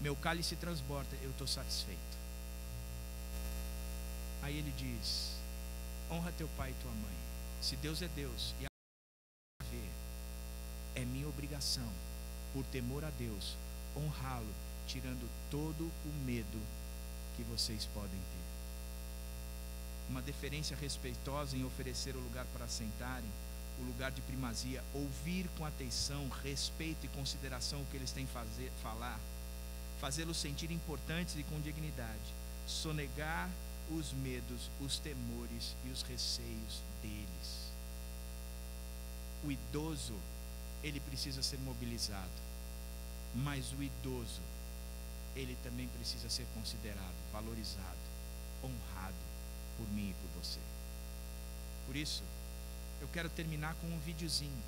meu cálice transborda, eu estou satisfeito. Aí ele diz: honra teu pai e tua mãe. Se Deus é Deus e a é minha obrigação, por temor a Deus, honrá-lo, tirando todo o medo que vocês podem ter. Uma deferência respeitosa em oferecer o lugar para sentarem, o lugar de primazia, ouvir com atenção, respeito e consideração o que eles têm fazer, falar, fazê-los sentir importantes e com dignidade, sonegar os medos, os temores e os receios deles. O idoso, ele precisa ser mobilizado mas o idoso, ele também precisa ser considerado, valorizado, honrado por mim e por você. Por isso, eu quero terminar com um videozinho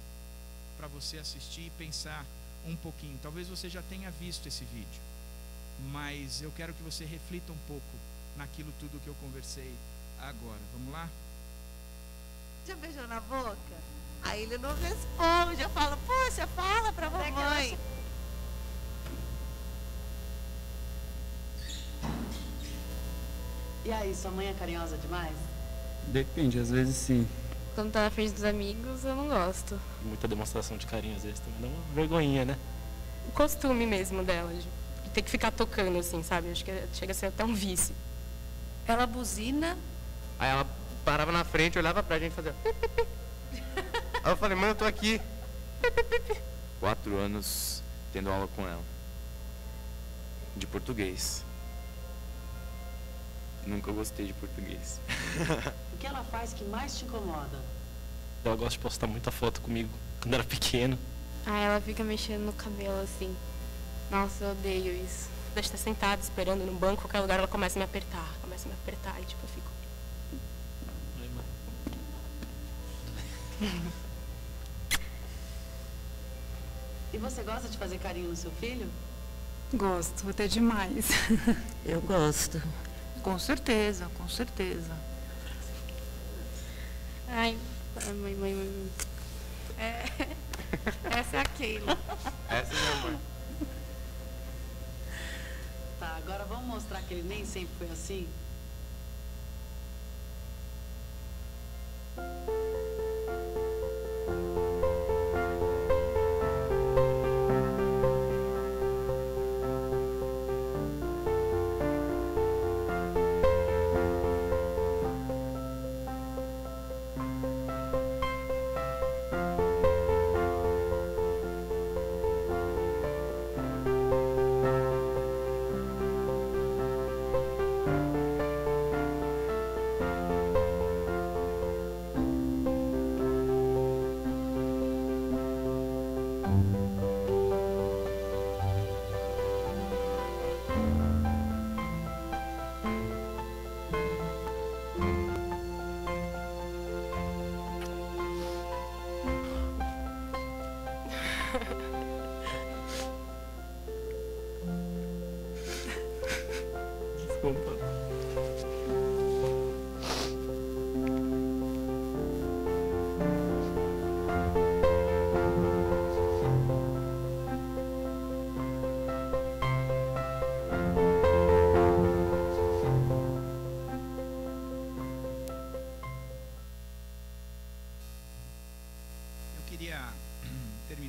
para você assistir e pensar um pouquinho. Talvez você já tenha visto esse vídeo, mas eu quero que você reflita um pouco naquilo tudo que eu conversei agora. Vamos lá? Já beijou na boca? Aí ele não responde. Eu falo, poxa, fala pra mamãe. E aí, sua mãe é carinhosa demais? Depende, às vezes sim. Quando tá na frente dos amigos, eu não gosto. Muita demonstração de carinho, às vezes também dá uma vergonhinha, né? O costume mesmo dela, de ter que ficar tocando assim, sabe? Acho que chega a ser até um vício. Ela buzina. Aí ela parava na frente, olhava pra gente e fazia. Aí eu falei, mãe, eu tô aqui. Quatro anos tendo aula com ela. De português. Nunca gostei de português. o que ela faz que mais te incomoda? Ela gosta de postar muita foto comigo quando era pequeno. Ah, ela fica mexendo no cabelo assim. Nossa, eu odeio isso. Deixa estar sentada esperando no banco, qualquer lugar ela começa a me apertar. Começa a me apertar e tipo, eu fico. E você gosta de fazer carinho no seu filho? Gosto, até demais. Eu gosto. Com certeza, com certeza. Ai, mãe, mãe, mãe. É, essa é a Keila. Essa é minha mãe. Tá, agora vamos mostrar que ele nem sempre foi assim? Música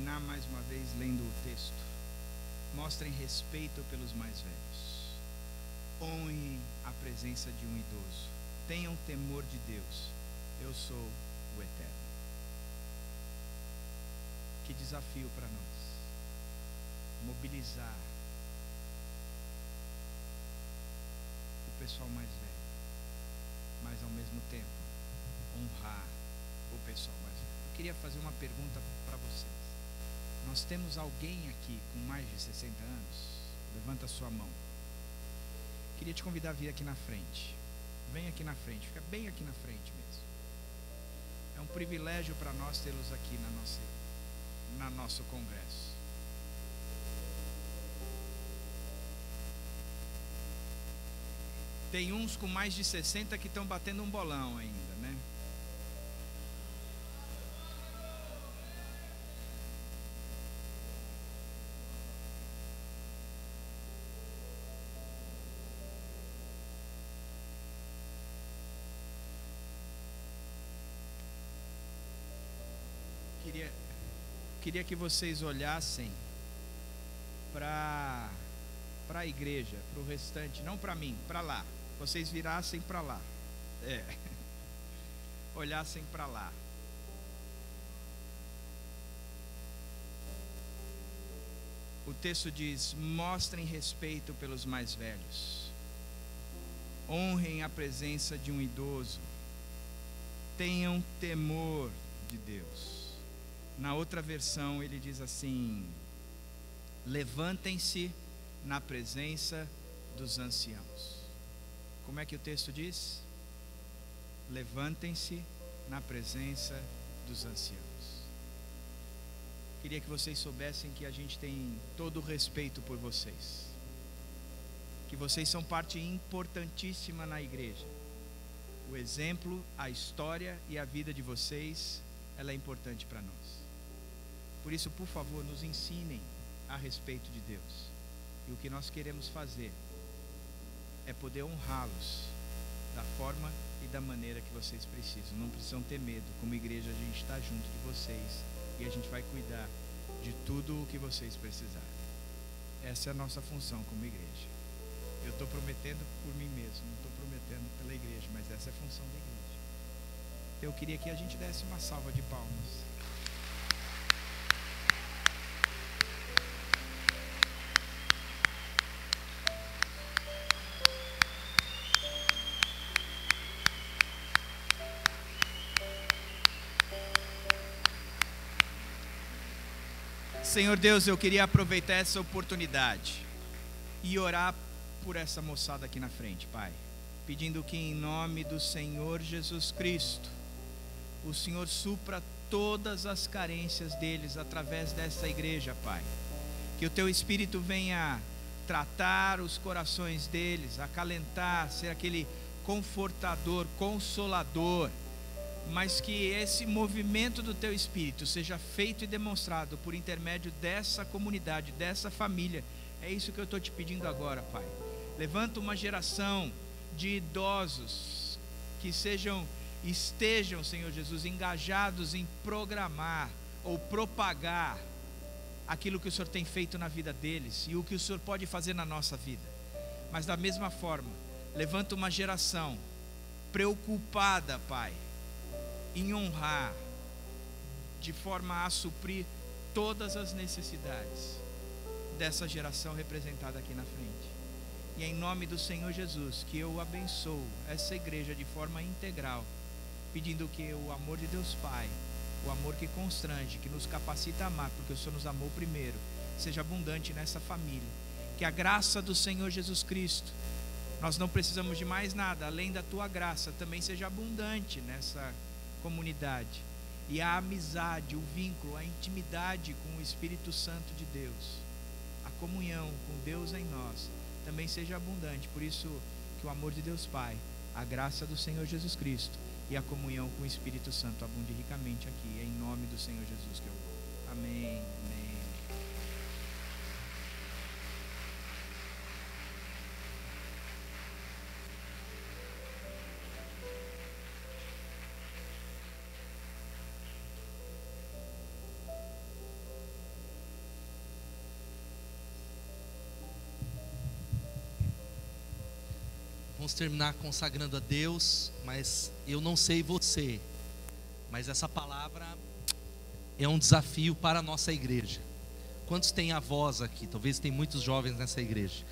terminar mais uma vez lendo o texto. Mostrem respeito pelos mais velhos. Honrem a presença de um idoso. Tenham temor de Deus. Eu sou o Eterno. Que desafio para nós. Mobilizar o pessoal mais velho, mas ao mesmo tempo honrar o pessoal mais velho. Eu queria fazer uma pergunta para vocês. Nós temos alguém aqui com mais de 60 anos? Levanta a sua mão. Queria te convidar a vir aqui na frente. Vem aqui na frente, fica bem aqui na frente mesmo. É um privilégio para nós tê-los aqui na nossa, na nosso congresso. Tem uns com mais de 60 que estão batendo um bolão ainda, né? Queria, queria que vocês olhassem para para a igreja, para o restante, não para mim, para lá. Vocês virassem para lá. É. Olhassem para lá. O texto diz: mostrem respeito pelos mais velhos, honrem a presença de um idoso, tenham temor de Deus. Na outra versão, ele diz assim: levantem-se na presença dos anciãos. Como é que o texto diz? Levantem-se na presença dos anciãos. Queria que vocês soubessem que a gente tem todo o respeito por vocês. Que vocês são parte importantíssima na igreja. O exemplo, a história e a vida de vocês, ela é importante para nós. Por isso, por favor, nos ensinem a respeito de Deus. E o que nós queremos fazer é poder honrá-los da forma e da maneira que vocês precisam. Não precisam ter medo. Como igreja, a gente está junto de vocês e a gente vai cuidar de tudo o que vocês precisarem. Essa é a nossa função como igreja. Eu estou prometendo por mim mesmo, não estou prometendo pela igreja, mas essa é a função da igreja. Eu queria que a gente desse uma salva de palmas. Senhor Deus, eu queria aproveitar essa oportunidade e orar por essa moçada aqui na frente, Pai. Pedindo que, em nome do Senhor Jesus Cristo, o Senhor supra todas as carências deles através dessa igreja, Pai. Que o Teu Espírito venha tratar os corações deles, acalentar, ser aquele confortador, consolador mas que esse movimento do teu espírito seja feito e demonstrado por intermédio dessa comunidade, dessa família. É isso que eu estou te pedindo agora, Pai. Levanta uma geração de idosos que sejam, estejam, Senhor Jesus, engajados em programar ou propagar aquilo que o Senhor tem feito na vida deles e o que o Senhor pode fazer na nossa vida. Mas da mesma forma, levanta uma geração preocupada, Pai, em honrar, de forma a suprir todas as necessidades dessa geração representada aqui na frente. E é em nome do Senhor Jesus que eu abençoo essa igreja de forma integral, pedindo que o amor de Deus Pai, o amor que constrange, que nos capacita a amar, porque o Senhor nos amou primeiro, seja abundante nessa família. Que a graça do Senhor Jesus Cristo, nós não precisamos de mais nada além da tua graça, também seja abundante nessa comunidade. E a amizade, o vínculo, a intimidade com o Espírito Santo de Deus, a comunhão com Deus em nós, também seja abundante. Por isso, que o amor de Deus Pai, a graça do Senhor Jesus Cristo e a comunhão com o Espírito Santo abunde ricamente aqui. É em nome do Senhor Jesus que eu vou. Amém. Amém. Vamos terminar consagrando a Deus, mas eu não sei você, mas essa palavra é um desafio para a nossa igreja. Quantos têm avós aqui? Talvez tem muitos jovens nessa igreja.